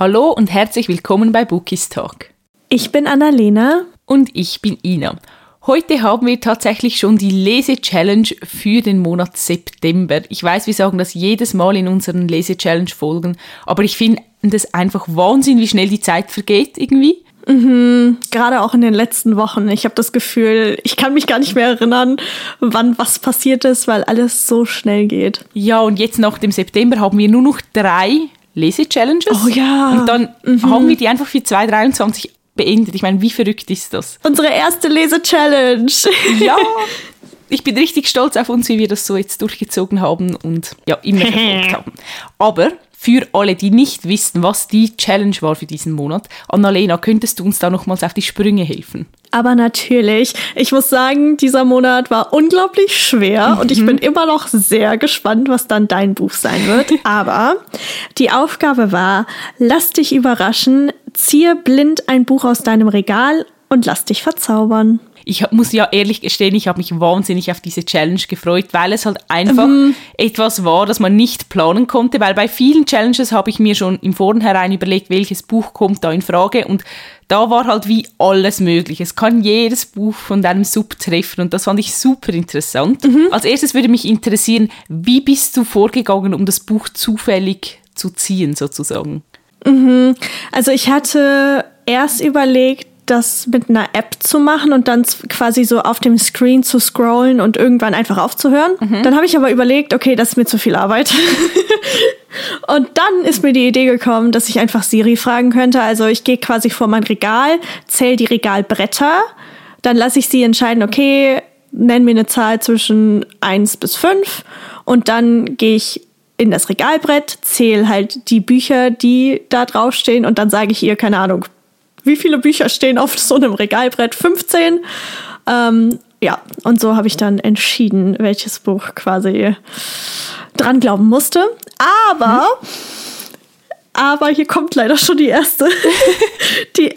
Hallo und herzlich willkommen bei Bookies Talk. Ich bin Annalena. Und ich bin Ina. Heute haben wir tatsächlich schon die Lese-Challenge für den Monat September. Ich weiß, wir sagen das jedes Mal in unseren Lese-Challenge-Folgen, aber ich finde es einfach Wahnsinn, wie schnell die Zeit vergeht irgendwie. Mhm, gerade auch in den letzten Wochen. Ich habe das Gefühl, ich kann mich gar nicht mehr erinnern, wann was passiert ist, weil alles so schnell geht. Ja, und jetzt nach dem September haben wir nur noch drei Lese-Challenges. Oh ja. Und dann mhm. haben wir die einfach für 2023 beendet. Ich meine, wie verrückt ist das? Unsere erste Lese-Challenge. Ja. Ich bin richtig stolz auf uns, wie wir das so jetzt durchgezogen haben und ja, immer verfolgt haben. Aber für alle, die nicht wissen, was die Challenge war für diesen Monat, Annalena, könntest du uns da nochmals auf die Sprünge helfen? Aber natürlich, ich muss sagen, dieser Monat war unglaublich schwer mhm. und ich bin immer noch sehr gespannt, was dann dein Buch sein wird. Aber die Aufgabe war, lass dich überraschen, ziehe blind ein Buch aus deinem Regal und lass dich verzaubern ich muss ja ehrlich gestehen, ich habe mich wahnsinnig auf diese Challenge gefreut, weil es halt einfach mhm. etwas war, das man nicht planen konnte, weil bei vielen Challenges habe ich mir schon im Vornherein überlegt, welches Buch kommt da in Frage und da war halt wie alles möglich. Es kann jedes Buch von deinem Sub treffen und das fand ich super interessant. Mhm. Als erstes würde mich interessieren, wie bist du vorgegangen, um das Buch zufällig zu ziehen sozusagen? Mhm. Also ich hatte erst überlegt, das mit einer App zu machen und dann quasi so auf dem Screen zu scrollen und irgendwann einfach aufzuhören. Mhm. Dann habe ich aber überlegt, okay, das ist mir zu viel Arbeit. und dann ist mir die Idee gekommen, dass ich einfach Siri fragen könnte. Also ich gehe quasi vor mein Regal, zähle die Regalbretter, dann lasse ich sie entscheiden, okay, nenn mir eine Zahl zwischen 1 bis 5 und dann gehe ich in das Regalbrett, zähle halt die Bücher, die da draufstehen und dann sage ich ihr, keine Ahnung, wie viele Bücher stehen auf so einem Regalbrett? 15. Ähm, ja, und so habe ich dann entschieden, welches Buch quasi dran glauben musste. Aber, hm. aber hier kommt leider schon die erste. die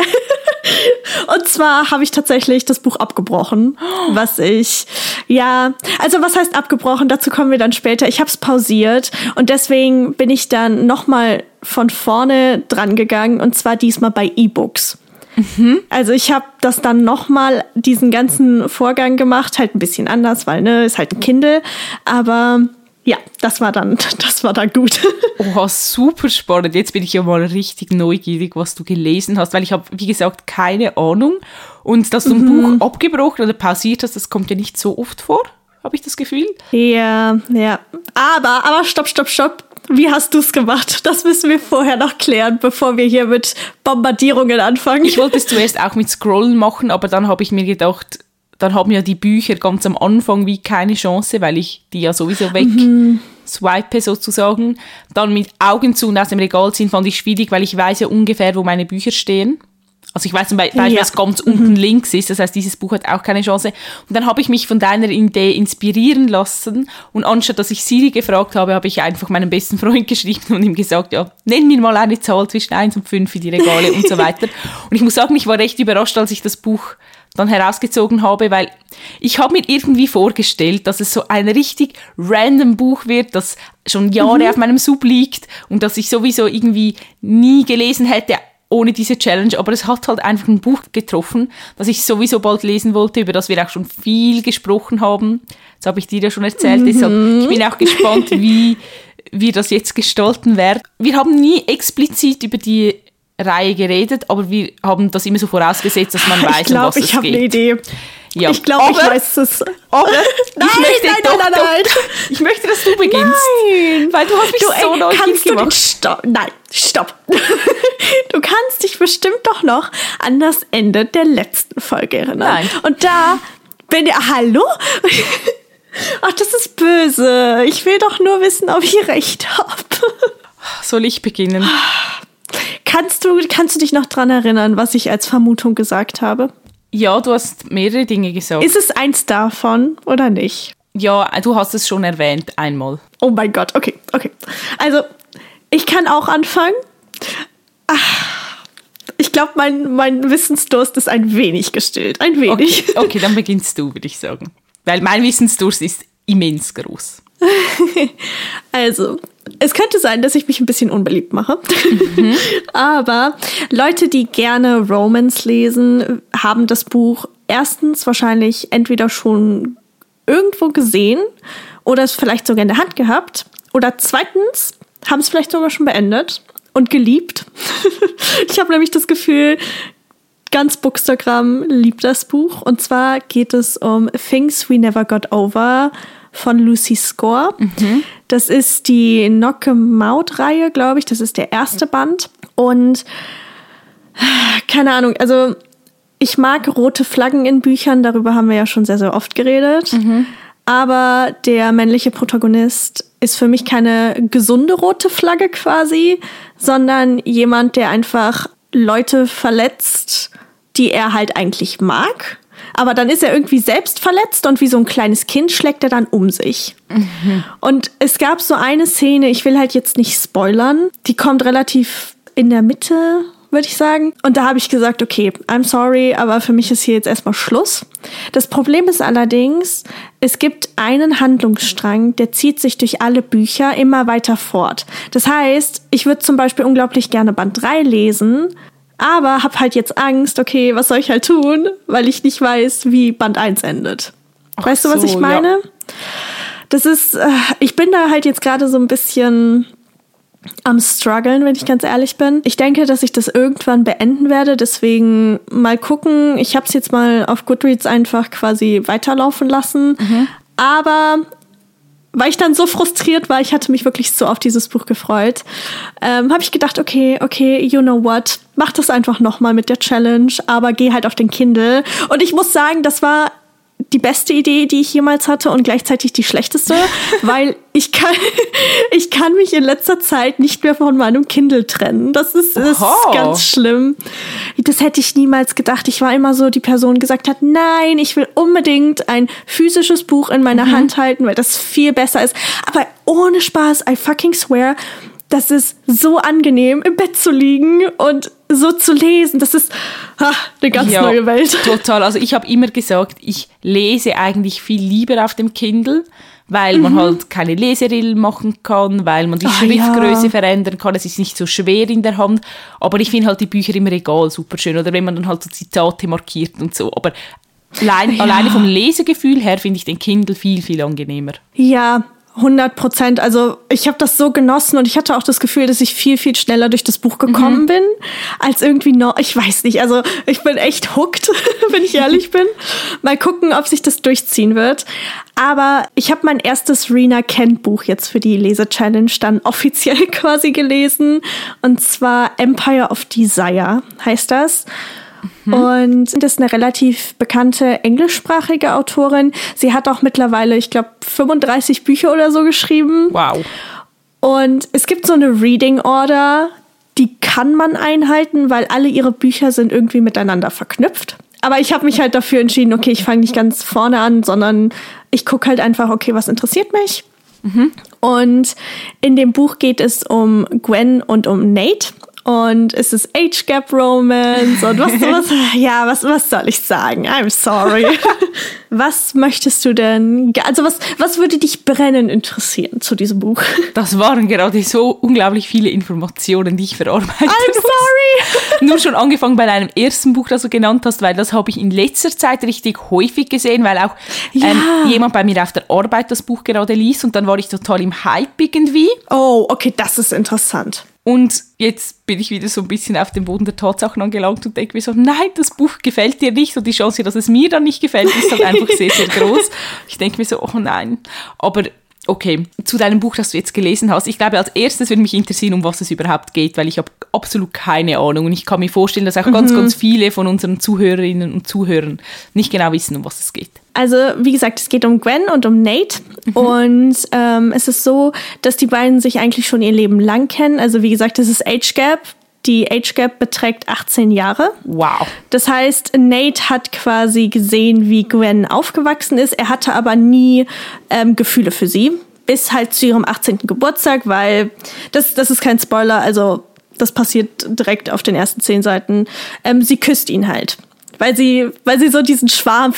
und zwar habe ich tatsächlich das Buch abgebrochen, was ich, ja, also was heißt abgebrochen? Dazu kommen wir dann später. Ich habe es pausiert und deswegen bin ich dann nochmal von vorne dran gegangen und zwar diesmal bei E-Books. Mhm. Also ich habe das dann nochmal diesen ganzen Vorgang gemacht, halt ein bisschen anders, weil ne, ist halt ein Kindle, aber ja, das war dann, das war dann gut. Oh, super spannend. Jetzt bin ich ja mal richtig neugierig, was du gelesen hast, weil ich habe, wie gesagt, keine Ahnung. Und dass du ein mhm. Buch abgebrochen oder pausiert hast, das kommt ja nicht so oft vor, habe ich das Gefühl. Ja, ja. Aber, aber stopp, stopp, stopp. Wie hast du es gemacht? Das müssen wir vorher noch klären, bevor wir hier mit Bombardierungen anfangen. Ich wollte es zuerst auch mit Scrollen machen, aber dann habe ich mir gedacht, dann haben ja die Bücher ganz am Anfang wie keine Chance, weil ich die ja sowieso weg mhm. swipe sozusagen. Dann mit Augen zu und aus dem Regal ziehen fand ich schwierig, weil ich weiß ja ungefähr, wo meine Bücher stehen. Also ich weiß zum Beispiel, ja. was ganz mhm. unten links ist. Das heißt, dieses Buch hat auch keine Chance. Und dann habe ich mich von deiner Idee inspirieren lassen. Und anstatt dass ich Siri gefragt habe, habe ich einfach meinem besten Freund geschrieben und ihm gesagt, ja, nenn mir mal eine Zahl zwischen 1 und 5 für die Regale und so weiter. Und ich muss sagen, ich war recht überrascht, als ich das Buch dann herausgezogen habe, weil ich habe mir irgendwie vorgestellt, dass es so ein richtig random Buch wird, das schon Jahre mhm. auf meinem Sub liegt und das ich sowieso irgendwie nie gelesen hätte, ohne diese Challenge, aber es hat halt einfach ein Buch getroffen, das ich sowieso bald lesen wollte, über das wir auch schon viel gesprochen haben. Das habe ich dir ja schon erzählt, mhm. deshalb ich bin auch gespannt, wie wir das jetzt gestalten werden. Wir haben nie explizit über die Reihe geredet, aber wir haben das immer so vorausgesetzt, dass man weiß, ich glaub, um was ich es geht. Ich habe eine Idee. Ja. Ich glaube, ich weiß es. Nein, ich möchte nein, doch, nein, nein, nein. Ich möchte, dass du beginnst. Nein. Weil du hast mich du, so neugierig gemacht. Stopp. Nein, stopp. Du kannst dich bestimmt doch noch an das Ende der letzten Folge erinnern. Nein. Und da bin ich... Hallo? Ach, das ist böse. Ich will doch nur wissen, ob ich recht habe. Soll ich beginnen? Kannst du, kannst du dich noch dran erinnern, was ich als Vermutung gesagt habe? Ja, du hast mehrere Dinge gesagt. Ist es eins davon oder nicht? Ja, du hast es schon erwähnt einmal. Oh mein Gott, okay, okay. Also, ich kann auch anfangen. Ach, ich glaube, mein, mein Wissensdurst ist ein wenig gestillt. Ein wenig. Okay, okay dann beginnst du, würde ich sagen. Weil mein Wissensdurst ist immens groß. also, es könnte sein, dass ich mich ein bisschen unbeliebt mache. Mhm. Aber Leute, die gerne Romans lesen, haben das Buch erstens wahrscheinlich entweder schon irgendwo gesehen oder es vielleicht sogar in der Hand gehabt. Oder zweitens haben es vielleicht sogar schon beendet und geliebt. ich habe nämlich das Gefühl, ganz Bookstagram liebt das Buch. Und zwar geht es um Things We Never Got Over von Lucy Score. Mhm. Das ist die Knocke-Maut-Reihe, glaube ich. Das ist der erste Band. Und keine Ahnung, also ich mag rote Flaggen in Büchern, darüber haben wir ja schon sehr, sehr oft geredet. Mhm. Aber der männliche Protagonist ist für mich keine gesunde rote Flagge quasi, sondern jemand, der einfach Leute verletzt, die er halt eigentlich mag aber dann ist er irgendwie selbst verletzt und wie so ein kleines Kind schlägt er dann um sich. Mhm. Und es gab so eine Szene, ich will halt jetzt nicht spoilern, die kommt relativ in der Mitte, würde ich sagen. Und da habe ich gesagt, okay, I'm sorry, aber für mich ist hier jetzt erstmal Schluss. Das Problem ist allerdings, es gibt einen Handlungsstrang, der zieht sich durch alle Bücher immer weiter fort. Das heißt, ich würde zum Beispiel unglaublich gerne Band 3 lesen, aber hab halt jetzt Angst, okay, was soll ich halt tun, weil ich nicht weiß, wie Band 1 endet. Ach weißt du, was so, ich meine? Ja. Das ist, äh, ich bin da halt jetzt gerade so ein bisschen am struggeln, wenn ich ganz ehrlich bin. Ich denke, dass ich das irgendwann beenden werde, deswegen mal gucken. Ich habe es jetzt mal auf Goodreads einfach quasi weiterlaufen lassen. Mhm. Aber weil ich dann so frustriert war, ich hatte mich wirklich so auf dieses Buch gefreut, ähm, habe ich gedacht, okay, okay, you know what, mach das einfach nochmal mit der Challenge, aber geh halt auf den Kindle. Und ich muss sagen, das war die beste Idee, die ich jemals hatte und gleichzeitig die schlechteste, weil ich kann, ich kann mich in letzter Zeit nicht mehr von meinem Kindle trennen. Das ist, das ist ganz schlimm. Das hätte ich niemals gedacht. Ich war immer so die Person, die gesagt hat, nein, ich will unbedingt ein physisches Buch in meiner mhm. Hand halten, weil das viel besser ist. Aber ohne Spaß, I fucking swear, das ist so angenehm, im Bett zu liegen und so zu lesen. Das ist ach, eine ganz ja, neue Welt. Total. Also ich habe immer gesagt, ich lese eigentlich viel lieber auf dem Kindle, weil man mhm. halt keine Leserillen machen kann, weil man die Ach, Schriftgröße ja. verändern kann. Es ist nicht so schwer in der Hand. Aber ich finde halt die Bücher im Regal super schön. Oder wenn man dann halt so Zitate markiert und so. Aber allein, ja. alleine vom Lesegefühl her finde ich den Kindle viel, viel angenehmer. Ja, 100 Prozent. Also ich habe das so genossen und ich hatte auch das Gefühl, dass ich viel, viel schneller durch das Buch gekommen mhm. bin, als irgendwie noch, ich weiß nicht, also ich bin echt hooked, wenn ich ehrlich bin. Mal gucken, ob sich das durchziehen wird. Aber ich habe mein erstes Rena Kent Buch jetzt für die Lese-Challenge dann offiziell quasi gelesen. Und zwar Empire of Desire heißt das. Mhm. Und das ist eine relativ bekannte englischsprachige Autorin. Sie hat auch mittlerweile, ich glaube, 35 Bücher oder so geschrieben. Wow. Und es gibt so eine Reading Order, die kann man einhalten, weil alle ihre Bücher sind irgendwie miteinander verknüpft. Aber ich habe mich halt dafür entschieden, okay, ich fange nicht ganz vorne an, sondern ich gucke halt einfach, okay, was interessiert mich. Mhm. Und in dem Buch geht es um Gwen und um Nate und es ist Age Gap Romance und was, was, ja, was, was soll ich sagen? I'm sorry. was möchtest du denn, also was, was würde dich brennend interessieren zu diesem Buch? Das waren gerade so unglaublich viele Informationen, die ich verarbeiten I'm sorry. Nur schon angefangen bei deinem ersten Buch, das du genannt hast, weil das habe ich in letzter Zeit richtig häufig gesehen, weil auch ja. ähm, jemand bei mir auf der Arbeit das Buch gerade liest und dann war ich total im Hype irgendwie. Oh, okay, das ist interessant. Und jetzt bin ich wieder so ein bisschen auf dem Boden der Tatsachen angelangt und denke mir so, nein, das Buch gefällt dir nicht und die Chance, dass es mir dann nicht gefällt, ist halt einfach sehr, sehr groß. Ich denke mir so, oh nein. Aber okay, zu deinem Buch, das du jetzt gelesen hast. Ich glaube, als erstes würde mich interessieren, um was es überhaupt geht, weil ich habe absolut keine Ahnung und ich kann mir vorstellen, dass auch mhm. ganz, ganz viele von unseren Zuhörerinnen und Zuhörern nicht genau wissen, um was es geht. Also, wie gesagt, es geht um Gwen und um Nate. Mhm. Und ähm, es ist so, dass die beiden sich eigentlich schon ihr Leben lang kennen. Also, wie gesagt, es ist Age Gap. Die Age Gap beträgt 18 Jahre. Wow. Das heißt, Nate hat quasi gesehen, wie Gwen aufgewachsen ist. Er hatte aber nie ähm, Gefühle für sie. Bis halt zu ihrem 18. Geburtstag, weil das, das ist kein Spoiler, also das passiert direkt auf den ersten zehn Seiten. Ähm, sie küsst ihn halt. Weil sie, weil sie so diesen Schwarm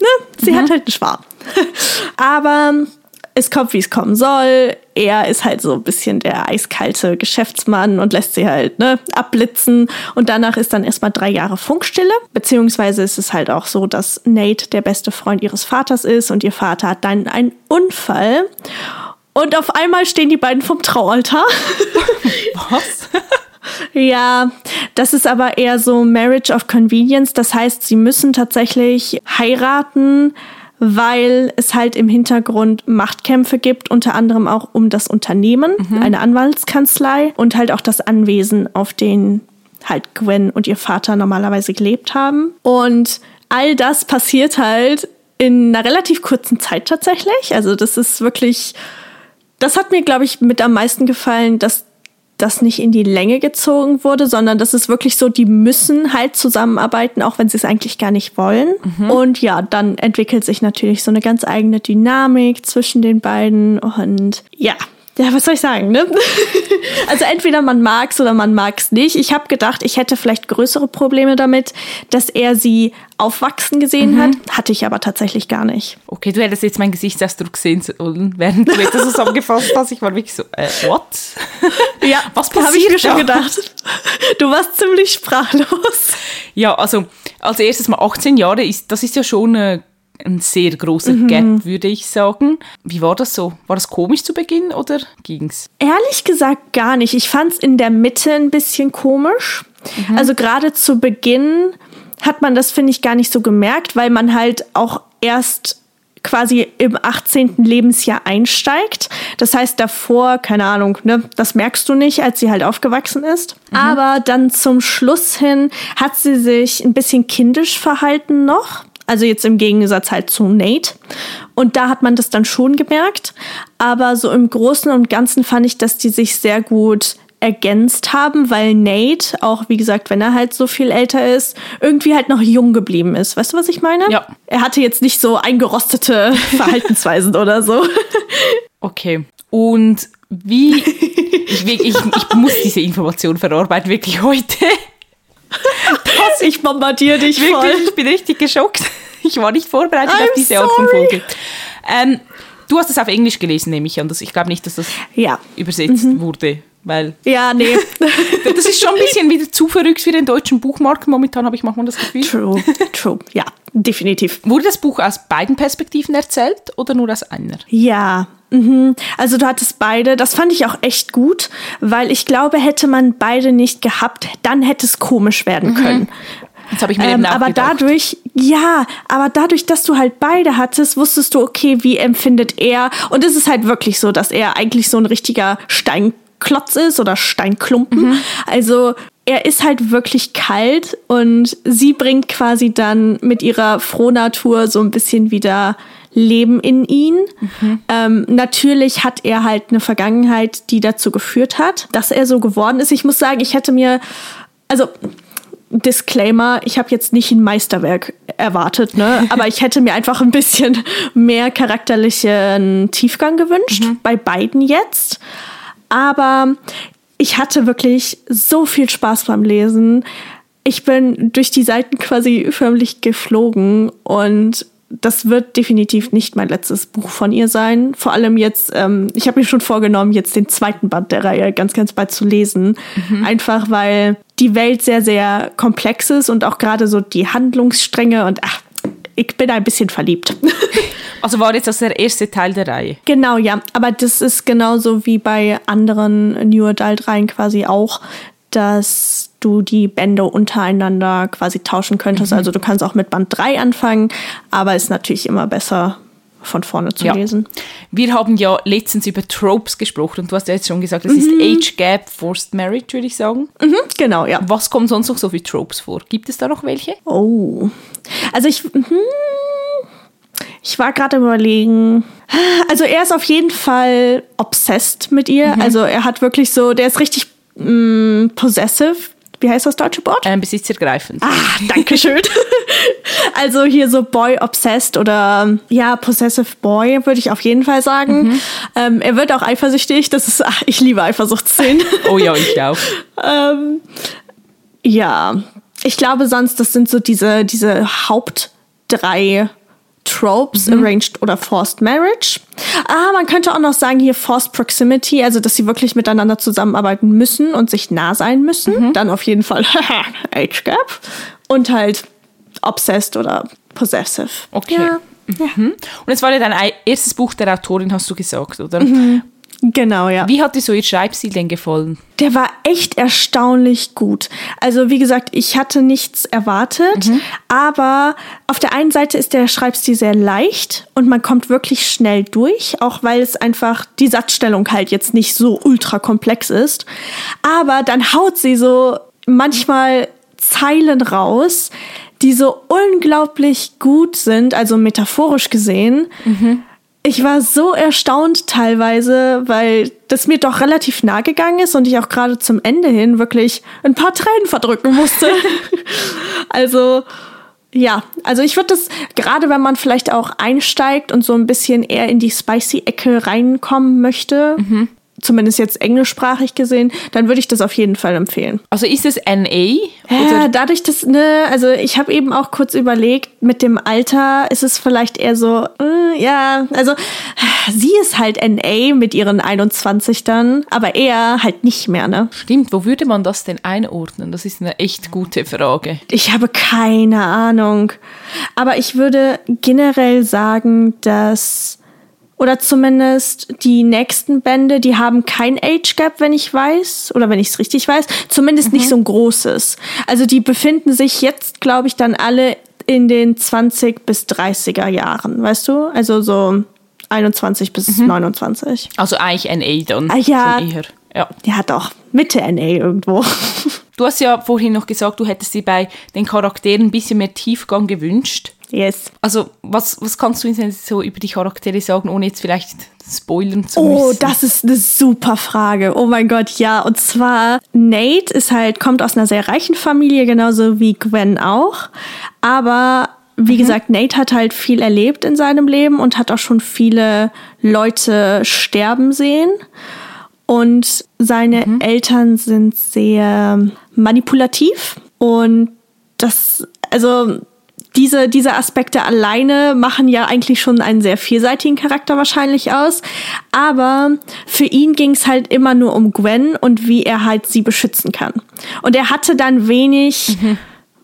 ne, sie mhm. hat halt einen Schwarm. Aber es kommt, wie es kommen soll. Er ist halt so ein bisschen der eiskalte Geschäftsmann und lässt sie halt ne, abblitzen. Und danach ist dann erstmal drei Jahre Funkstille. Beziehungsweise ist es halt auch so, dass Nate der beste Freund ihres Vaters ist und ihr Vater hat dann einen Unfall. Und auf einmal stehen die beiden vom Traualtar. Was? Ja, das ist aber eher so Marriage of Convenience. Das heißt, sie müssen tatsächlich heiraten, weil es halt im Hintergrund Machtkämpfe gibt, unter anderem auch um das Unternehmen, mhm. eine Anwaltskanzlei und halt auch das Anwesen, auf den halt Gwen und ihr Vater normalerweise gelebt haben. Und all das passiert halt in einer relativ kurzen Zeit tatsächlich. Also das ist wirklich, das hat mir, glaube ich, mit am meisten gefallen, dass das nicht in die Länge gezogen wurde, sondern das ist wirklich so, die müssen halt zusammenarbeiten, auch wenn sie es eigentlich gar nicht wollen. Mhm. Und ja, dann entwickelt sich natürlich so eine ganz eigene Dynamik zwischen den beiden und ja, ja, was soll ich sagen, ne? also entweder man mag's oder man mag's nicht. Ich habe gedacht, ich hätte vielleicht größere Probleme damit, dass er sie aufwachsen gesehen mhm. hat. Hatte ich aber tatsächlich gar nicht. Okay, du hättest jetzt meinen Gesichtsausdruck gesehen, während du etwas zusammengefasst hast. Ich war wirklich so, äh, what? Ja, was passiert habe ich mir schon gedacht. Du warst ziemlich sprachlos. Ja, also als erstes mal 18 Jahre, ist, das ist ja schon eine ein sehr großer mhm. Gap, würde ich sagen. Wie war das so? War das komisch zu Beginn oder ging's? Ehrlich gesagt gar nicht. Ich fand es in der Mitte ein bisschen komisch. Mhm. Also gerade zu Beginn hat man das, finde ich, gar nicht so gemerkt, weil man halt auch erst quasi im 18. Lebensjahr einsteigt. Das heißt davor, keine Ahnung, ne, das merkst du nicht, als sie halt aufgewachsen ist. Mhm. Aber dann zum Schluss hin hat sie sich ein bisschen kindisch verhalten noch. Also jetzt im Gegensatz halt zu Nate. Und da hat man das dann schon gemerkt. Aber so im Großen und Ganzen fand ich, dass die sich sehr gut ergänzt haben, weil Nate, auch wie gesagt, wenn er halt so viel älter ist, irgendwie halt noch jung geblieben ist. Weißt du, was ich meine? Ja. Er hatte jetzt nicht so eingerostete Verhaltensweisen oder so. Okay. Und wie, ich, ich, ich muss diese Information verarbeiten, wirklich heute. Das, ich bombardiere dich wirklich, voll. Ich bin richtig geschockt. Ich war nicht vorbereitet I'm auf diese Art von Folge. Ähm, du hast es auf Englisch gelesen, nehme ich an. Ich glaube nicht, dass das ja. übersetzt mhm. wurde. Weil ja, nee. das ist schon ein bisschen wieder zu verrückt für den deutschen Buchmarkt. Momentan habe ich manchmal das Gefühl. True, true. Ja, definitiv. Wurde das Buch aus beiden Perspektiven erzählt oder nur aus einer? Ja, Mhm. Also du hattest beide. Das fand ich auch echt gut, weil ich glaube, hätte man beide nicht gehabt, dann hätte es komisch werden mhm. können. Das habe ich mir ähm, Aber dadurch, ja, aber dadurch, dass du halt beide hattest, wusstest du, okay, wie empfindet er? Und es ist halt wirklich so, dass er eigentlich so ein richtiger Steinklotz ist oder Steinklumpen. Mhm. Also er ist halt wirklich kalt und sie bringt quasi dann mit ihrer Frohnatur so ein bisschen wieder Leben in ihn. Mhm. Ähm, natürlich hat er halt eine Vergangenheit, die dazu geführt hat, dass er so geworden ist. Ich muss sagen, ich hätte mir, also Disclaimer, ich habe jetzt nicht ein Meisterwerk erwartet, ne? aber ich hätte mir einfach ein bisschen mehr charakterlichen Tiefgang gewünscht, mhm. bei beiden jetzt. Aber ich hatte wirklich so viel Spaß beim Lesen. Ich bin durch die Seiten quasi förmlich geflogen und das wird definitiv nicht mein letztes Buch von ihr sein. Vor allem jetzt, ähm, ich habe mir schon vorgenommen, jetzt den zweiten Band der Reihe ganz, ganz bald zu lesen. Mhm. Einfach weil die Welt sehr, sehr komplex ist und auch gerade so die Handlungsstränge und ach, ich bin ein bisschen verliebt. Also war jetzt das der erste Teil der Reihe? Genau, ja. Aber das ist genauso wie bei anderen New Adult-Reihen quasi auch, dass du die Bände untereinander quasi tauschen könntest. Mhm. Also du kannst auch mit Band 3 anfangen, aber ist natürlich immer besser von vorne zu ja. lesen. Wir haben ja letztens über Tropes gesprochen und du hast ja jetzt schon gesagt, das mhm. ist Age Gap, Forced Marriage, würde ich sagen. Mhm, genau, ja. Was kommt sonst noch so für Tropes vor? Gibt es da noch welche? Oh. Also ich. Ich war gerade überlegen. Also er ist auf jeden Fall obsessed mit ihr. Mhm. Also er hat wirklich so, der ist richtig mm, possessive wie heißt das deutsche Wort? Ähm, besitzergreifend. Ah, danke schön. also hier so Boy Obsessed oder ja, Possessive Boy würde ich auf jeden Fall sagen. Mhm. Ähm, er wird auch eifersüchtig. Das ist, ach, ich liebe Eifersuchtsszenen. oh ja, ich auch. ähm, ja, ich glaube sonst, das sind so diese, diese Haupt drei Tropes, Arranged oder Forced Marriage. Ah, man könnte auch noch sagen hier Forced Proximity, also dass sie wirklich miteinander zusammenarbeiten müssen und sich nah sein müssen. Dann auf jeden Fall Age Gap. Und halt Obsessed oder Possessive. Okay. Ja, Mhm. Und es war ja dein ei- erstes Buch der Autorin, hast du gesagt, oder? Genau, ja. Wie hat dir so ihr Schreibstil denn gefallen? Der war echt erstaunlich gut. Also wie gesagt, ich hatte nichts erwartet, aber auf der einen Seite ist der Schreibstil sehr leicht und man kommt wirklich schnell durch, auch weil es einfach die Satzstellung halt jetzt nicht so ultra komplex ist. Aber dann haut sie so manchmal Zeilen raus, die so unglaublich gut sind, also metaphorisch gesehen. Ich war so erstaunt teilweise, weil das mir doch relativ nah gegangen ist und ich auch gerade zum Ende hin wirklich ein paar Tränen verdrücken musste. also ja, also ich würde das, gerade wenn man vielleicht auch einsteigt und so ein bisschen eher in die Spicy-Ecke reinkommen möchte, zumindest jetzt englischsprachig gesehen, dann würde ich das auf jeden Fall empfehlen. Also ist es NA? Ja, dadurch, dass, ne, also ich habe eben auch kurz überlegt, mit dem Alter ist es vielleicht eher so, äh, ja, also sie ist halt NA mit ihren 21 dann, aber er halt nicht mehr, ne? Stimmt, wo würde man das denn einordnen? Das ist eine echt gute Frage. Ich habe keine Ahnung. Aber ich würde generell sagen, dass, oder zumindest die nächsten Bände, die haben kein Age Gap, wenn ich weiß, oder wenn ich es richtig weiß, zumindest nicht so ein großes. Also die befinden sich jetzt, glaube ich, dann alle in den 20 bis 30er Jahren, weißt du? Also so 21 bis 29. Also eigentlich NA dann. Ah, ja. Ja. Ja, doch, Mitte NA irgendwo. Du hast ja vorhin noch gesagt, du hättest dir bei den Charakteren ein bisschen mehr Tiefgang gewünscht. Yes. Also, was, was kannst du uns denn so über die Charaktere sagen, ohne jetzt vielleicht spoilern zu Oh, müssen? das ist eine super Frage. Oh mein Gott, ja. Und zwar, Nate ist halt, kommt aus einer sehr reichen Familie, genauso wie Gwen auch. Aber wie gesagt, Nate hat halt viel erlebt in seinem Leben und hat auch schon viele Leute sterben sehen. Und seine Eltern sind sehr manipulativ und das, also diese, diese Aspekte alleine machen ja eigentlich schon einen sehr vielseitigen Charakter wahrscheinlich aus. Aber für ihn ging es halt immer nur um Gwen und wie er halt sie beschützen kann. Und er hatte dann wenig,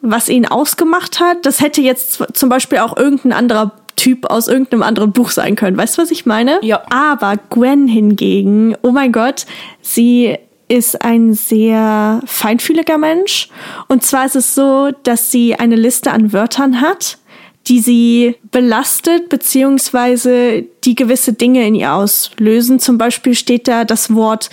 was ihn ausgemacht hat. Das hätte jetzt zum Beispiel auch irgendein anderer Typ aus irgendeinem anderen Buch sein können. Weißt du, was ich meine? Ja. Aber Gwen hingegen, oh mein Gott, sie ist ein sehr feinfühliger Mensch. Und zwar ist es so, dass sie eine Liste an Wörtern hat, die sie belastet, beziehungsweise die gewisse Dinge in ihr auslösen. Zum Beispiel steht da das Wort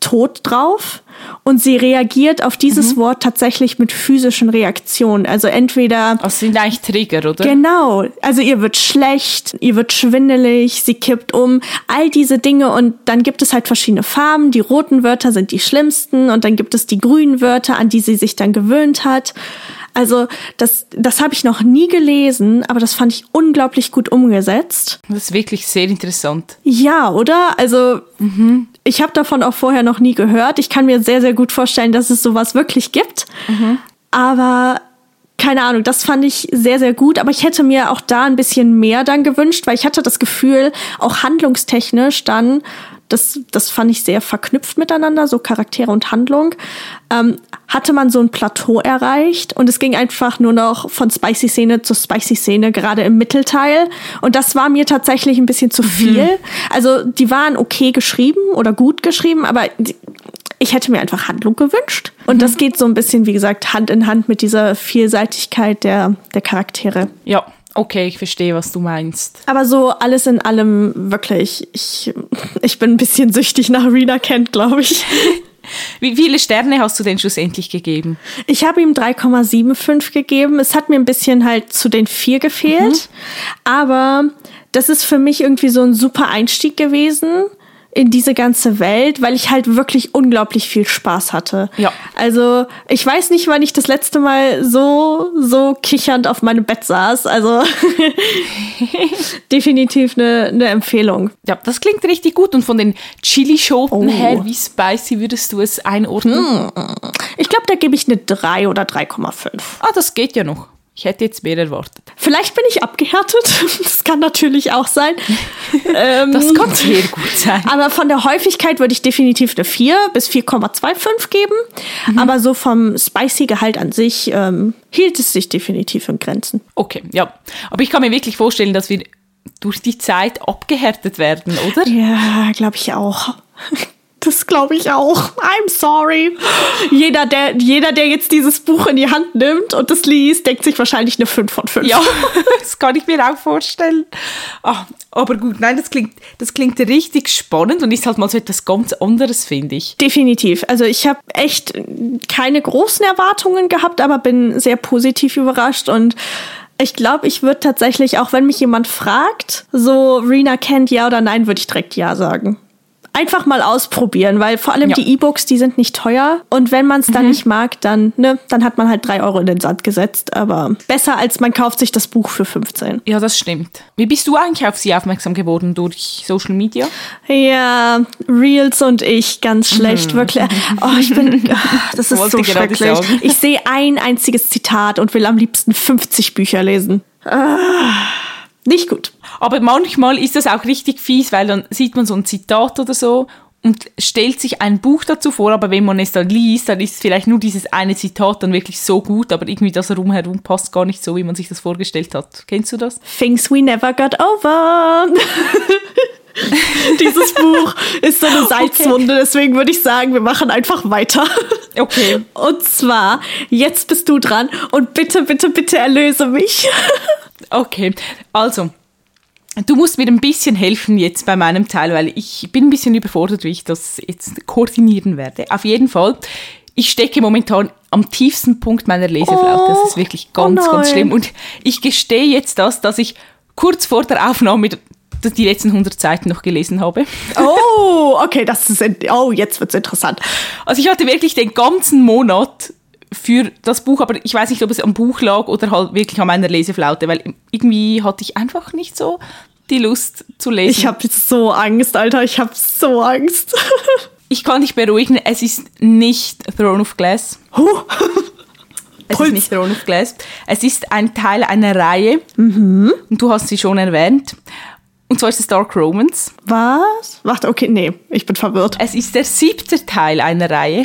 Tod drauf und sie reagiert auf dieses Wort tatsächlich mit physischen Reaktionen. Also entweder Also sind eigentlich Trigger, oder? Genau. Also ihr wird schlecht, ihr wird schwindelig, sie kippt um, all diese Dinge und dann gibt es halt verschiedene Farben. Die roten Wörter sind die schlimmsten und dann gibt es die grünen Wörter, an die sie sich dann gewöhnt hat. Also das, das habe ich noch nie gelesen, aber das fand ich unglaublich gut umgesetzt. Das ist wirklich sehr interessant. Ja, oder? Also ich habe davon auch vorher noch nie gehört. Ich kann mir sehr, sehr gut vorstellen, dass es sowas wirklich gibt. Aber keine Ahnung, das fand ich sehr, sehr gut. Aber ich hätte mir auch da ein bisschen mehr dann gewünscht, weil ich hatte das Gefühl, auch handlungstechnisch dann, das, das fand ich sehr verknüpft miteinander, so Charaktere und Handlung, ähm, hatte man so ein Plateau erreicht und es ging einfach nur noch von Spicy-Szene zu Spicy-Szene, gerade im Mittelteil. Und das war mir tatsächlich ein bisschen zu viel. Also die waren okay geschrieben oder gut geschrieben, aber die, ich hätte mir einfach Handlung gewünscht. Und das geht so ein bisschen, wie gesagt, Hand in Hand mit dieser Vielseitigkeit der, der Charaktere. Ja, okay, ich verstehe, was du meinst. Aber so alles in allem wirklich, ich, ich bin ein bisschen süchtig nach Rena Kent, glaube ich. Wie viele Sterne hast du denn schlussendlich gegeben? Ich habe ihm 3,75 gegeben. Es hat mir ein bisschen halt zu den vier gefehlt. Aber das ist für mich irgendwie so ein super Einstieg gewesen in diese ganze Welt, weil ich halt wirklich unglaublich viel Spaß hatte. Ja. Also ich weiß nicht, wann ich das letzte Mal so, so kichernd auf meinem Bett saß. Also definitiv eine, eine Empfehlung. Ja, das klingt richtig gut. Und von den Chili-Schoten Oh. her, wie spicy würdest du es einordnen? Ich glaube, da gebe ich eine 3 oder 3,5. Ah, das geht ja noch. Ich hätte jetzt mehr erwartet. Vielleicht bin ich abgehärtet. Das kann natürlich auch sein. ähm, das kann sehr gut sein. Aber von der Häufigkeit würde ich definitiv eine 4 bis 4,25 geben. Mhm. Aber so vom Spicy-Gehalt an sich ähm, hielt es sich definitiv in Grenzen. Okay, ja. Aber ich kann mir wirklich vorstellen, dass wir durch die Zeit abgehärtet werden, oder? Ja, glaube ich auch. Das glaube ich auch. I'm sorry. Jeder der, jeder, der jetzt dieses Buch in die Hand nimmt und das liest, denkt sich wahrscheinlich eine 5 von 5. Ja, das kann ich mir auch vorstellen. Ach, aber gut, nein, das klingt, das klingt richtig spannend und ist halt mal so etwas ganz anderes, finde ich. Definitiv. Also ich habe echt keine großen Erwartungen gehabt, aber bin sehr positiv überrascht und ich glaube, ich würde tatsächlich, auch wenn mich jemand fragt, so Rena kennt ja oder nein, würde ich direkt ja sagen einfach mal ausprobieren, weil vor allem ja. die E-Books, die sind nicht teuer. Und wenn man es dann mhm. nicht mag, dann, ne, dann hat man halt drei Euro in den Sand gesetzt. Aber besser als man kauft sich das Buch für 15. Ja, das stimmt. Wie bist du eigentlich auf sie aufmerksam geworden? Durch Social Media? Ja, Reels und ich, ganz schlecht, mhm. wirklich. Oh, ich bin, das ist so schrecklich. Ich sehe ein einziges Zitat und will am liebsten 50 Bücher lesen. Ah, nicht gut. Aber manchmal ist das auch richtig fies, weil dann sieht man so ein Zitat oder so und stellt sich ein Buch dazu vor, aber wenn man es dann liest, dann ist vielleicht nur dieses eine Zitat dann wirklich so gut, aber irgendwie das rumherum passt gar nicht so, wie man sich das vorgestellt hat. Kennst du das? Things we never got over. Dieses Buch ist so eine Salzwunde, okay. deswegen würde ich sagen, wir machen einfach weiter. Okay. Und zwar, jetzt bist du dran und bitte, bitte, bitte erlöse mich. Okay, also, Du musst mir ein bisschen helfen jetzt bei meinem Teil, weil ich bin ein bisschen überfordert, wie ich das jetzt koordinieren werde. Auf jeden Fall, ich stecke momentan am tiefsten Punkt meiner Leseflaute. Oh, das ist wirklich oh ganz, oh ganz schlimm. Und ich gestehe jetzt das, dass ich kurz vor der Aufnahme die letzten 100 Seiten noch gelesen habe. Oh, okay, das ist, oh, jetzt wird es interessant. Also ich hatte wirklich den ganzen Monat für das Buch, aber ich weiß nicht, ob es am Buch lag oder halt wirklich an meiner Leseflaute, weil irgendwie hatte ich einfach nicht so die Lust zu lesen. Ich habe so Angst, Alter, ich habe so Angst. ich kann dich beruhigen, es ist nicht Throne of Glass. Huh. Es Puls. ist nicht Throne of Glass. Es ist ein Teil einer Reihe mhm. und du hast sie schon erwähnt. Und zwar ist es Dark Romans. Was? Warte, okay, nee, ich bin verwirrt. Es ist der siebte Teil einer Reihe.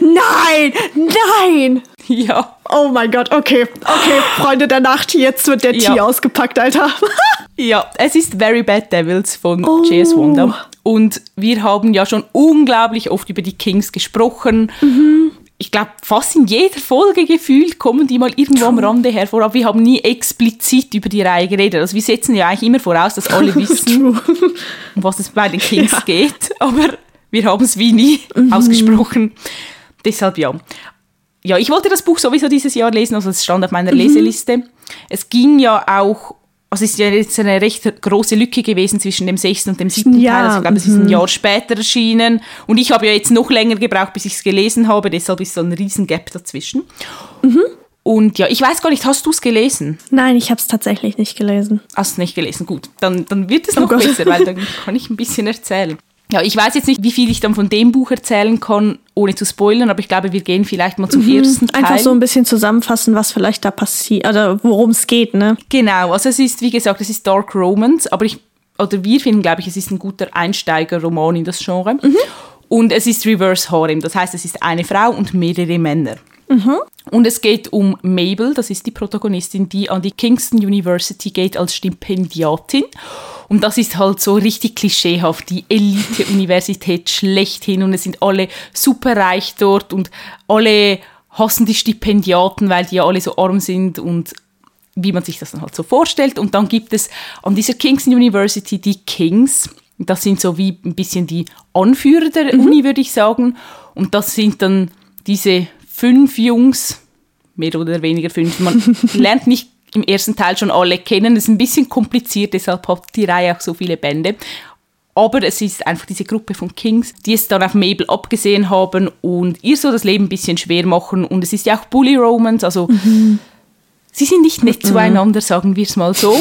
Nein, nein. Ja. Oh mein Gott, okay, okay, Freunde der Nacht, jetzt wird der Tee ausgepackt, Alter. ja, es ist Very Bad Devils von oh. J.S. Wonder. Und wir haben ja schon unglaublich oft über die Kings gesprochen. Mhm. Ich glaube, fast in jeder Folge gefühlt kommen die mal irgendwo am Rande hervor, aber wir haben nie explizit über die Reihe geredet. Also wir setzen ja eigentlich immer voraus, dass alle wissen, um was es bei den Kings ja. geht. Aber wir haben es wie nie mhm. ausgesprochen. Deshalb ja. Ja, ich wollte das Buch sowieso dieses Jahr lesen, also es stand auf meiner mhm. Leseliste. Es ging ja auch, also es ist ja jetzt eine recht große Lücke gewesen zwischen dem sechsten und dem siebten ja. Teil. Also ich glaube, es ist ein mhm. Jahr später erschienen. Und ich habe ja jetzt noch länger gebraucht, bis ich es gelesen habe, deshalb ist so ein riesen Gap dazwischen. Mhm. Und ja, ich weiß gar nicht, hast du es gelesen? Nein, ich habe es tatsächlich nicht gelesen. Hast du nicht gelesen? Gut, dann, dann wird es oh noch oh besser, weil dann kann ich ein bisschen erzählen. Ja, ich weiß jetzt nicht, wie viel ich dann von dem Buch erzählen kann, ohne zu spoilern, aber ich glaube, wir gehen vielleicht mal zum mhm, ersten Teil. Einfach so ein bisschen zusammenfassen, was vielleicht da passiert, oder worum es geht, ne? Genau, also es ist, wie gesagt, es ist Dark Romance, aber ich, oder wir finden, glaube ich, es ist ein guter Einsteigerroman in das Genre. Mhm. Und es ist Reverse Harem, das heißt, es ist eine Frau und mehrere Männer. Mhm. Und es geht um Mabel, das ist die Protagonistin, die an die Kingston University geht als Stipendiatin. Und das ist halt so richtig klischeehaft, die Elite-Universität schlechthin. Und es sind alle superreich dort und alle hassen die Stipendiaten, weil die ja alle so arm sind und wie man sich das dann halt so vorstellt. Und dann gibt es an dieser Kingston University die Kings. Das sind so wie ein bisschen die Anführer der mhm. Uni, würde ich sagen. Und das sind dann diese fünf Jungs, mehr oder weniger fünf. Man lernt nicht im ersten Teil schon alle kennen. Das ist ein bisschen kompliziert, deshalb hat die Reihe auch so viele Bände. Aber es ist einfach diese Gruppe von Kings, die es dann auf Mabel abgesehen haben und ihr so das Leben ein bisschen schwer machen. Und es ist ja auch Bully Romance, also mhm. sie sind nicht nett mhm. zueinander, sagen wir es mal so.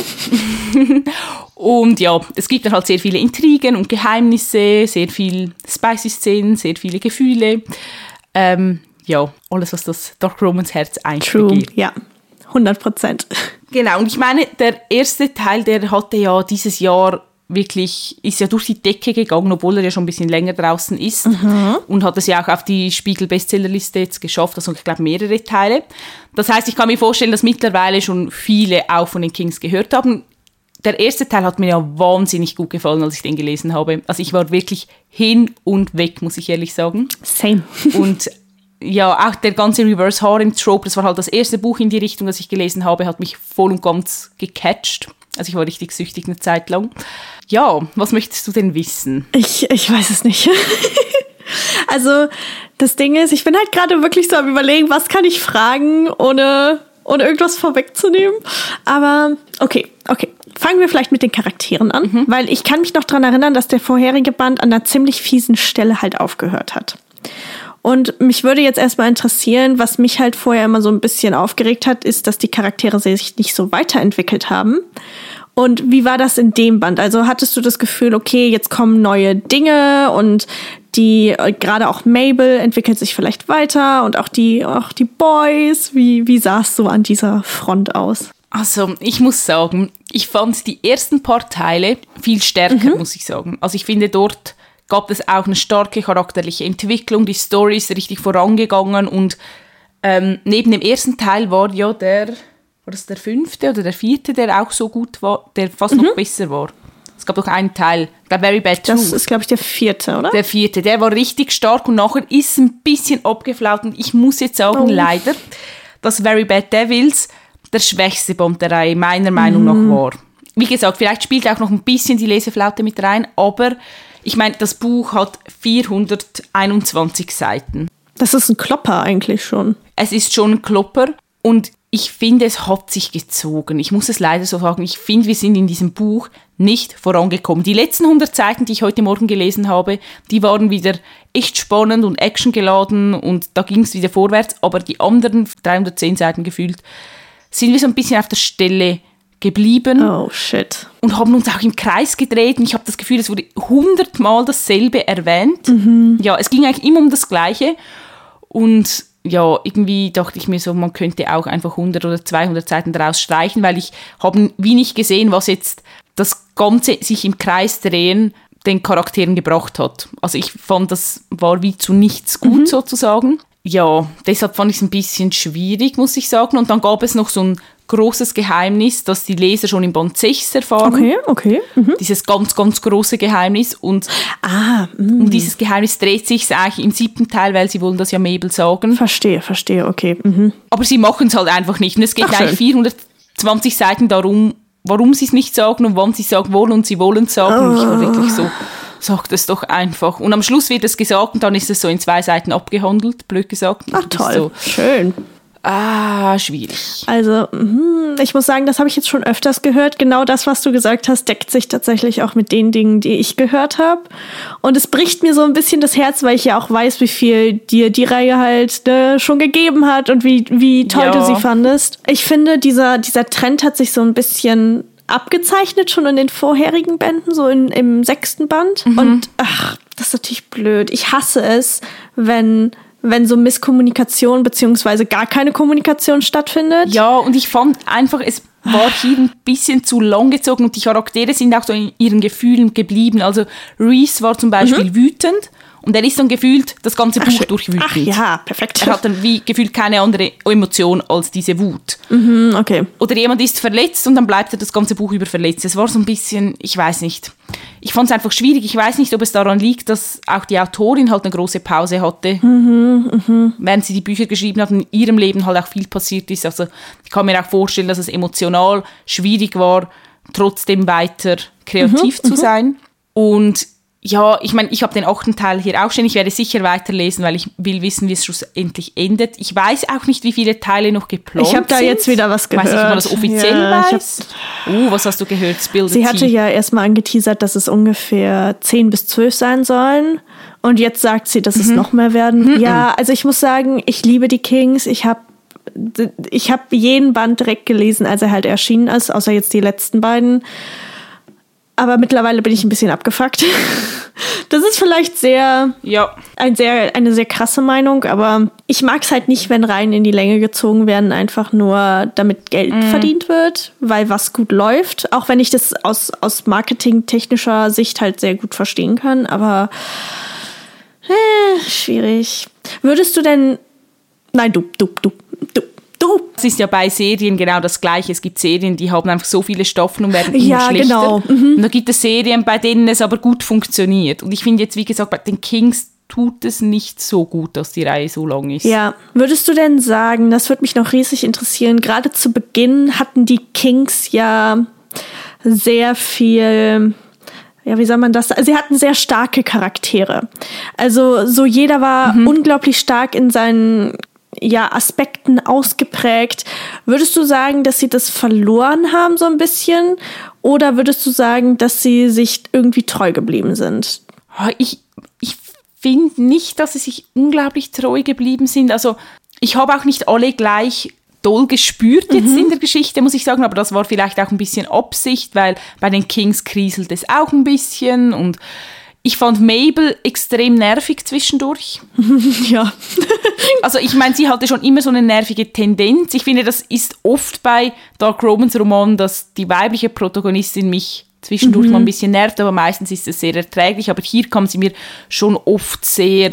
und ja, es gibt dann halt sehr viele Intrigen und Geheimnisse, sehr viel spicy Szenen, sehr viele Gefühle. Ähm, ja, alles, was das Dark Romance Herz einspielt. True, ja. 100 Prozent. Genau, und ich meine, der erste Teil, der hatte ja dieses Jahr wirklich, ist ja durch die Decke gegangen, obwohl er ja schon ein bisschen länger draußen ist. Mhm. Und hat es ja auch auf die Spiegel-Bestsellerliste jetzt geschafft, also ich glaube mehrere Teile. Das heißt, ich kann mir vorstellen, dass mittlerweile schon viele auch von den Kings gehört haben. Der erste Teil hat mir ja wahnsinnig gut gefallen, als ich den gelesen habe. Also ich war wirklich hin und weg, muss ich ehrlich sagen. Same. und ja, auch der ganze Reverse Harem Trope, das war halt das erste Buch in die Richtung, das ich gelesen habe, hat mich voll und ganz gecatcht. Also ich war richtig süchtig eine Zeit lang. Ja, was möchtest du denn wissen? Ich, ich weiß es nicht. also das Ding ist, ich bin halt gerade wirklich so am überlegen, was kann ich fragen, ohne, ohne irgendwas vorwegzunehmen. Aber okay, okay. Fangen wir vielleicht mit den Charakteren an, mhm. weil ich kann mich noch daran erinnern, dass der vorherige Band an einer ziemlich fiesen Stelle halt aufgehört hat. Und mich würde jetzt erstmal interessieren, was mich halt vorher immer so ein bisschen aufgeregt hat, ist, dass die Charaktere sich nicht so weiterentwickelt haben. Und wie war das in dem Band? Also hattest du das Gefühl, okay, jetzt kommen neue Dinge und die äh, gerade auch Mabel entwickelt sich vielleicht weiter und auch die auch die Boys. Wie wie sah es so an dieser Front aus? Also ich muss sagen, ich fand die ersten paar Teile viel stärker, mhm. muss ich sagen. Also ich finde dort gab es auch eine starke charakterliche Entwicklung. Die Story ist richtig vorangegangen und ähm, neben dem ersten Teil war ja der, war das der fünfte oder der vierte, der auch so gut war, der fast mhm. noch besser war. Es gab doch einen Teil, der Very Bad Truth. Das ist, glaube ich, der vierte, oder? Der vierte, der war richtig stark und nachher ist ein bisschen abgeflaut und ich muss jetzt sagen, oh. leider, dass Very Bad Devils der schwächste Bond der Reihe meiner Meinung mhm. nach war. Wie gesagt, vielleicht spielt auch noch ein bisschen die Leseflaute mit rein, aber ich meine, das Buch hat 421 Seiten. Das ist ein Klopper eigentlich schon. Es ist schon ein Klopper und ich finde, es hat sich gezogen. Ich muss es leider so sagen. Ich finde, wir sind in diesem Buch nicht vorangekommen. Die letzten 100 Seiten, die ich heute Morgen gelesen habe, die waren wieder echt spannend und actiongeladen und da ging es wieder vorwärts. Aber die anderen 310 Seiten gefühlt sind wir so ein bisschen auf der Stelle geblieben. Oh shit. Und haben uns auch im Kreis gedreht. Und ich habe das Gefühl, es wurde hundertmal dasselbe erwähnt. Mhm. Ja, es ging eigentlich immer um das Gleiche. Und ja, irgendwie dachte ich mir so, man könnte auch einfach 100 oder 200 Seiten daraus streichen, weil ich habe wie nicht gesehen, was jetzt das Ganze sich im Kreis drehen den Charakteren gebracht hat. Also ich fand, das war wie zu nichts gut mhm. sozusagen. Ja, deshalb fand ich es ein bisschen schwierig, muss ich sagen. Und dann gab es noch so ein großes Geheimnis, das die Leser schon im Band 6 erfahren. Okay, okay. Mhm. Dieses ganz, ganz große Geheimnis. Und ah, um dieses Geheimnis dreht sich eigentlich im siebten Teil, weil sie wollen das ja Mabel sagen. Verstehe, verstehe, okay. Mhm. Aber sie machen es halt einfach nicht. Und es geht Ach, eigentlich 420 Seiten darum, warum sie es nicht sagen und wann sie sagen wollen und sie wollen es sagen. Oh. Und ich war wirklich so, sagt es doch einfach. Und am Schluss wird es gesagt und dann ist es so in zwei Seiten abgehandelt, blöd gesagt. Ach toll, so, schön. Ah, schwierig. Also, hm, ich muss sagen, das habe ich jetzt schon öfters gehört. Genau das, was du gesagt hast, deckt sich tatsächlich auch mit den Dingen, die ich gehört habe. Und es bricht mir so ein bisschen das Herz, weil ich ja auch weiß, wie viel dir die Reihe halt ne, schon gegeben hat und wie, wie toll ja. du sie fandest. Ich finde, dieser, dieser Trend hat sich so ein bisschen abgezeichnet schon in den vorherigen Bänden, so in, im sechsten Band. Mhm. Und ach, das ist natürlich blöd. Ich hasse es, wenn wenn so Misskommunikation beziehungsweise gar keine Kommunikation stattfindet. Ja, und ich fand einfach, es war hier ein bisschen zu lang gezogen und die Charaktere sind auch so in ihren Gefühlen geblieben. Also Reese war zum Beispiel mhm. wütend und er ist dann gefühlt das ganze Buch Ach, durch wütend. Ach ja, perfekt. Er hat dann wie gefühlt keine andere Emotion als diese Wut. Mhm, okay. Oder jemand ist verletzt und dann bleibt er das ganze Buch über verletzt. Es war so ein bisschen, ich weiß nicht. Ich fand es einfach schwierig. Ich weiß nicht, ob es daran liegt, dass auch die Autorin halt eine große Pause hatte, mhm, mh. während sie die Bücher geschrieben hat und in ihrem Leben halt auch viel passiert ist. Also ich kann mir auch vorstellen, dass es emotional schwierig war, trotzdem weiter kreativ mhm, zu mhm. sein. Und ja, ich meine, ich habe den achten Teil hier auch schon. Ich werde sicher weiterlesen, weil ich will wissen, wie es schlussendlich endet. Ich weiß auch nicht, wie viele Teile noch geplant sind. Ich habe da jetzt wieder was gehört. Weiß nicht, ob man das offiziell ja, weiß. Uh, was hast du gehört? Spill Sie hatte ja erstmal angeteasert, dass es ungefähr 10 bis 12 sein sollen. Und jetzt sagt sie, dass mhm. es noch mehr werden. Mhm. Ja, also ich muss sagen, ich liebe die Kings. Ich habe ich hab jeden Band direkt gelesen, als er halt erschienen ist, außer jetzt die letzten beiden. Aber mittlerweile bin ich ein bisschen abgefuckt. Das ist vielleicht sehr, Ja. ein sehr, eine sehr krasse Meinung, aber ich mag es halt nicht, wenn Reihen in die Länge gezogen werden, einfach nur damit Geld verdient wird, weil was gut läuft. Auch wenn ich das aus, aus marketingtechnischer Sicht halt sehr gut verstehen kann, aber äh, schwierig. Würdest du denn. Nein, du, du, du, du, du. Es ist ja bei Serien genau das Gleiche. Es gibt Serien, die haben einfach so viele Staffeln und werden immer Ja, schlechter. genau. Mhm. Und da gibt es Serien, bei denen es aber gut funktioniert. Und ich finde jetzt, wie gesagt, bei den Kings tut es nicht so gut, dass die Reihe so lang ist. Ja, würdest du denn sagen, das würde mich noch riesig interessieren, gerade zu Beginn hatten die Kings ja sehr viel, ja, wie soll man das? Sie hatten sehr starke Charaktere. Also so jeder war unglaublich stark in seinen ja, Aspekten ausgeprägt. Würdest du sagen, dass sie das verloren haben so ein bisschen? Oder würdest du sagen, dass sie sich irgendwie treu geblieben sind? Ah, Ich, ich finde nicht, dass sie sich unglaublich treu geblieben sind. Also ich habe auch nicht alle gleich doll gespürt jetzt in der Geschichte, muss ich sagen, aber das war vielleicht auch ein bisschen Absicht, weil bei den Kings kriselt es auch ein bisschen und ich fand Mabel extrem nervig zwischendurch. Ja. Also ich meine, sie hatte schon immer so eine nervige Tendenz. Ich finde, das ist oft bei Dark Romans Romanen, dass die weibliche Protagonistin mich zwischendurch mal ein bisschen nervt, aber meistens ist es sehr erträglich. Aber hier kam sie mir schon oft sehr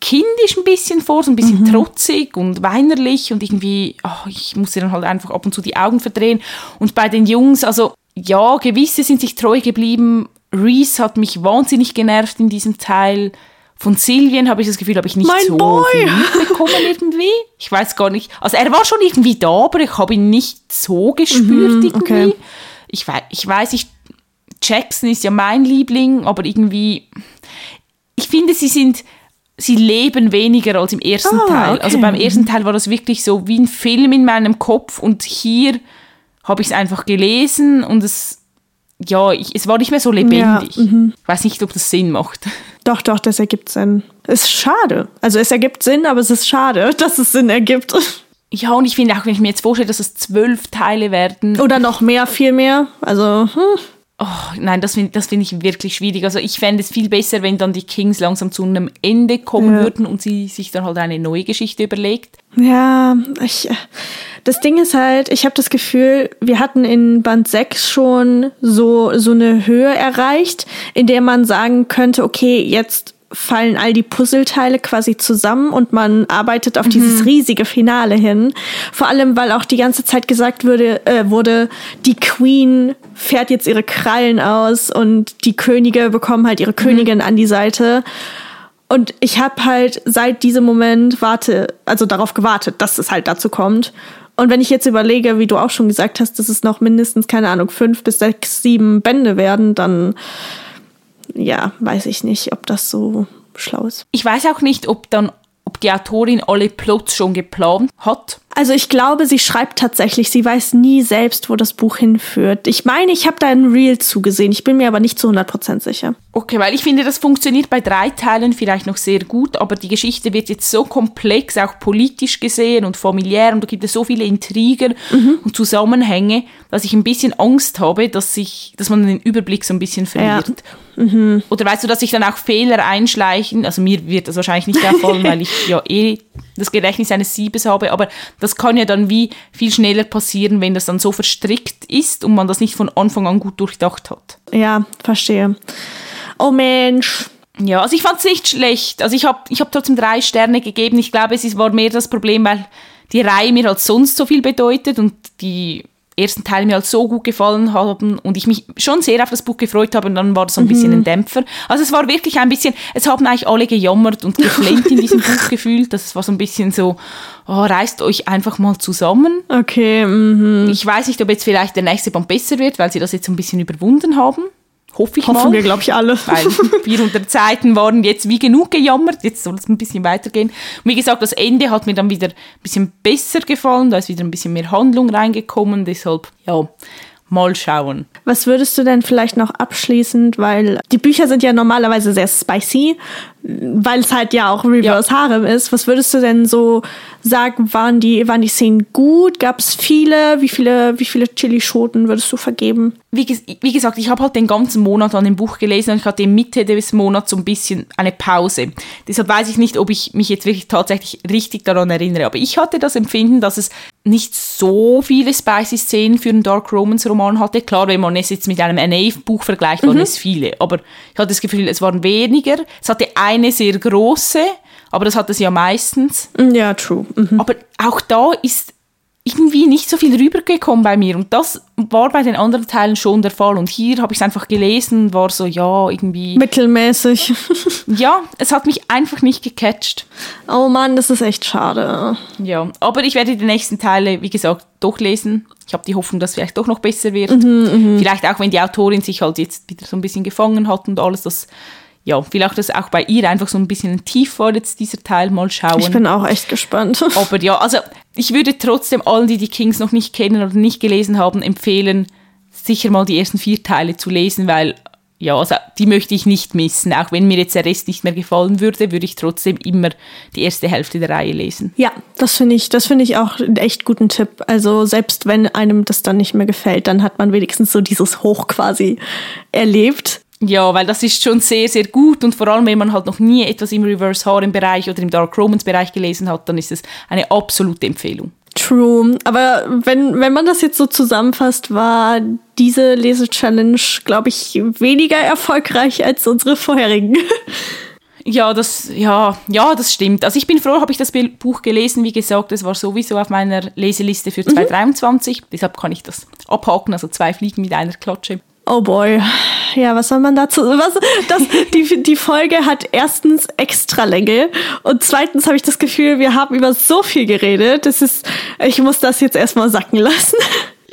kindisch ein bisschen vor, so ein bisschen trotzig und weinerlich und irgendwie, ach, ich musste dann halt einfach ab und zu die Augen verdrehen. Und bei den Jungs, also ja, gewisse sind sich treu geblieben. Reese hat mich wahnsinnig genervt in diesem Teil. Von Silvien habe ich das Gefühl, habe ich nicht Mein so Boy. viel mitbekommen irgendwie. Ich weiß gar nicht. Also er war schon irgendwie da, aber ich habe ihn nicht so gespürt irgendwie. okay. Ich weiß, ich weiß, ich, Jackson ist ja mein Liebling, aber irgendwie, ich finde, sie sind, sie leben weniger als im ersten Ah, Teil. okay. Also beim ersten Teil war das wirklich so wie ein Film in meinem Kopf und hier habe ich es einfach gelesen und es, ja, ich, es war nicht mehr so lebendig. mhm. Ich weiß nicht, ob das Sinn macht. Doch, doch, das ergibt Sinn. Ist schade. Also es ergibt Sinn, aber es ist schade, dass es Sinn ergibt. Ja, und ich finde auch, wenn ich mir jetzt vorstelle, dass es zwölf Teile werden, Oder noch mehr, viel mehr. Also, hm. Oh, nein, das finde das find ich wirklich schwierig. Also ich fände es viel besser, wenn dann die Kings langsam zu einem Ende kommen Ja. würden und sie sich dann halt eine neue Geschichte überlegt. ja, ich, das Ding ist halt, ich habe das Gefühl, wir hatten in Band 6 schon so, so eine Höhe erreicht, in der man sagen könnte, okay, jetzt fallen all die Puzzleteile quasi zusammen und man arbeitet auf dieses riesige Finale hin. Vor allem, weil auch die ganze Zeit gesagt wurde, äh, wurde, die Queen fährt jetzt ihre Krallen aus und die Könige bekommen halt ihre Königin an die Seite. Und ich habe halt seit diesem Moment warte, also darauf gewartet, dass es halt dazu kommt. Und wenn ich jetzt überlege, wie du auch schon gesagt hast, dass es noch mindestens, keine Ahnung, fünf bis sechs, sieben Bände werden, dann ja, weiß ich nicht, ob das so schlau ist. Ich weiß auch nicht, ob dann ob die Autorin alle Plots schon geplant hat. Also ich glaube, sie schreibt tatsächlich, sie weiß nie selbst, wo das Buch hinführt. Ich meine, ich habe da ein Reel zugesehen, ich bin mir aber nicht zu 100% sicher. Okay, weil ich finde, das funktioniert bei drei Teilen vielleicht noch sehr gut, aber die Geschichte wird jetzt so komplex, auch politisch gesehen und familiär und da gibt es so viele Intrigen und Zusammenhänge, dass ich ein bisschen Angst habe, dass, sich, dass man den Überblick so ein bisschen verliert. Oder weißt du, dass sich dann auch Fehler einschleichen, also mir wird das wahrscheinlich nicht auffallen, weil ich ja eh das Gedächtnis eines Siebes habe, aber das kann ja dann wie viel schneller passieren, wenn das dann so verstrickt ist und man das nicht von Anfang an gut durchdacht hat. Ja, verstehe. Oh Mensch. Ja, also ich fand es nicht schlecht. Also ich habe ich hab trotzdem drei Sterne gegeben. Ich glaube, es ist- war mehr das Problem, weil die Reihe mir halt sonst so viel bedeutet und die ersten Teile mir halt so gut gefallen haben und ich mich schon sehr auf das Buch gefreut habe und dann war das so ein bisschen ein Dämpfer. Also es war wirklich ein bisschen, es haben eigentlich alle gejammert und geflennt in diesem Buch gefühlt. Das war so ein bisschen so, oh, reißt euch einfach mal zusammen. Okay, mhm. Ich weiß nicht, ob jetzt vielleicht der nächste Band besser wird, weil sie das jetzt so ein bisschen überwunden haben. Hoffe ich hoffen mal wir, glaube ich, alle. weil 400 Seiten waren jetzt wie genug gejammert, jetzt soll es ein bisschen weitergehen. Und wie gesagt, das Ende hat mir dann wieder ein bisschen besser gefallen, da ist wieder ein bisschen mehr Handlung reingekommen, deshalb, ja, Mal schauen. Was würdest du denn vielleicht noch abschließend, weil die Bücher sind ja normalerweise sehr spicy, weil es halt ja auch Reverse ja. Harem ist. Was würdest du denn so sagen, waren die, waren die Szenen gut? Gab es viele? Wie viele, wie viele Chilischoten würdest du vergeben? Wie, wie gesagt, ich habe halt den ganzen Monat an dem Buch gelesen und ich hatte Mitte des Monats so ein bisschen eine Pause. Deshalb weiß ich nicht, ob ich mich jetzt wirklich tatsächlich richtig daran erinnere. Aber ich hatte das Empfinden, dass es nicht so viele spicy Szenen für einen Dark Romance Roman hatte. Klar, wenn man es jetzt mit einem NA-Buch vergleicht, waren mhm. es viele. Aber ich hatte das Gefühl, es waren weniger. Es hatte eine sehr große, aber das hat es ja meistens. Ja, true. Mhm. Aber auch da ist irgendwie nicht so viel rübergekommen bei mir. Und das war bei den anderen Teilen schon der Fall. Und hier habe ich es einfach gelesen, war so, ja, irgendwie. Mittelmäßig. ja, es hat mich einfach nicht gecatcht. Oh Mann, das ist echt schade. Ja, aber ich werde die nächsten Teile, wie gesagt, durchlesen. Ich habe die Hoffnung, dass es vielleicht doch noch besser wird. Mhm, mh. Vielleicht auch, wenn die Autorin sich halt jetzt wieder so ein bisschen gefangen hat und alles, das ja, vielleicht dass auch bei ihr einfach so ein bisschen tief war jetzt dieser Teil, mal schauen. Ich bin auch echt gespannt. Aber ja, also ich würde trotzdem allen, die die Kings noch nicht kennen oder nicht gelesen haben, empfehlen, sicher mal die ersten vier Teile zu lesen, weil ja, also die möchte ich nicht missen. Auch wenn mir jetzt der Rest nicht mehr gefallen würde, würde ich trotzdem immer die erste Hälfte der Reihe lesen. Ja, das finde ich, das finde ich auch einen echt guten Tipp. Also selbst wenn einem das dann nicht mehr gefällt, dann hat man wenigstens so dieses Hoch quasi erlebt. Ja, weil das ist schon sehr, sehr gut und vor allem, wenn man halt noch nie etwas im Reverse Harem Bereich oder im Dark Romance Bereich gelesen hat, dann ist es eine absolute Empfehlung. True, aber wenn, wenn man das jetzt so zusammenfasst, war diese Lese-Challenge, glaube ich, weniger erfolgreich als unsere vorherigen. Ja, das, ja, ja, das stimmt. Also ich bin froh, habe ich das Buch gelesen. Wie gesagt, es war sowieso auf meiner Leseliste für 2023. Mhm. Deshalb kann ich das abhaken, also zwei Fliegen mit einer Klatsche. Oh boy. Ja, was soll man dazu? Was, das, die, die Folge hat erstens extra Länge und zweitens habe ich das Gefühl, wir haben über so viel geredet. Das ist, ich muss das jetzt erstmal sacken lassen.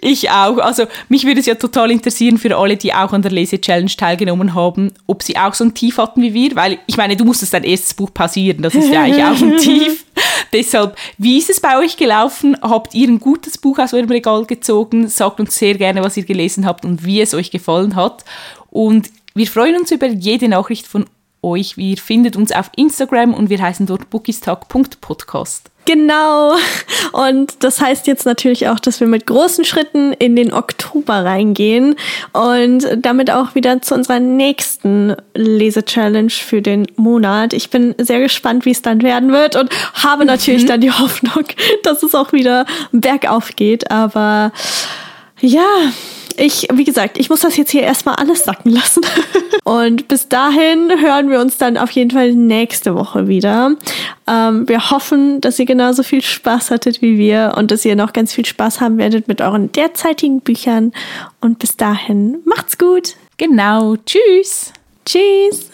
Ich auch. Also mich würde es ja total interessieren für alle, die auch an der Lese-Challenge teilgenommen haben, ob sie auch so ein Tief hatten wie wir, weil ich meine, du musstest dein erstes Buch pausieren, das ist ja eigentlich auch ein Tief. Deshalb, wie ist es bei euch gelaufen? Habt ihr ein gutes Buch aus eurem Regal gezogen? Sagt uns sehr gerne, was ihr gelesen habt und wie es euch gefallen hat. Und wir freuen uns über jede Nachricht von euch. Ihr findet uns auf Instagram und wir heißen dort bookistag.podcast. Genau. Und das heißt jetzt natürlich auch, dass wir mit großen Schritten in den Oktober reingehen und damit auch wieder zu unserer nächsten Lese-Challenge für den Monat. Ich bin sehr gespannt, wie es dann werden wird und habe natürlich mhm. dann die Hoffnung, dass es auch wieder bergauf geht. Aber ja, ich, wie gesagt, ich muss das jetzt hier erstmal alles sacken lassen. Und bis dahin hören wir uns dann auf jeden Fall nächste Woche wieder. Ähm, wir hoffen, dass ihr genauso viel Spaß hattet wie wir und dass ihr noch ganz viel Spaß haben werdet mit euren derzeitigen Büchern. Und bis dahin, macht's gut. Genau. Tschüss. Tschüss.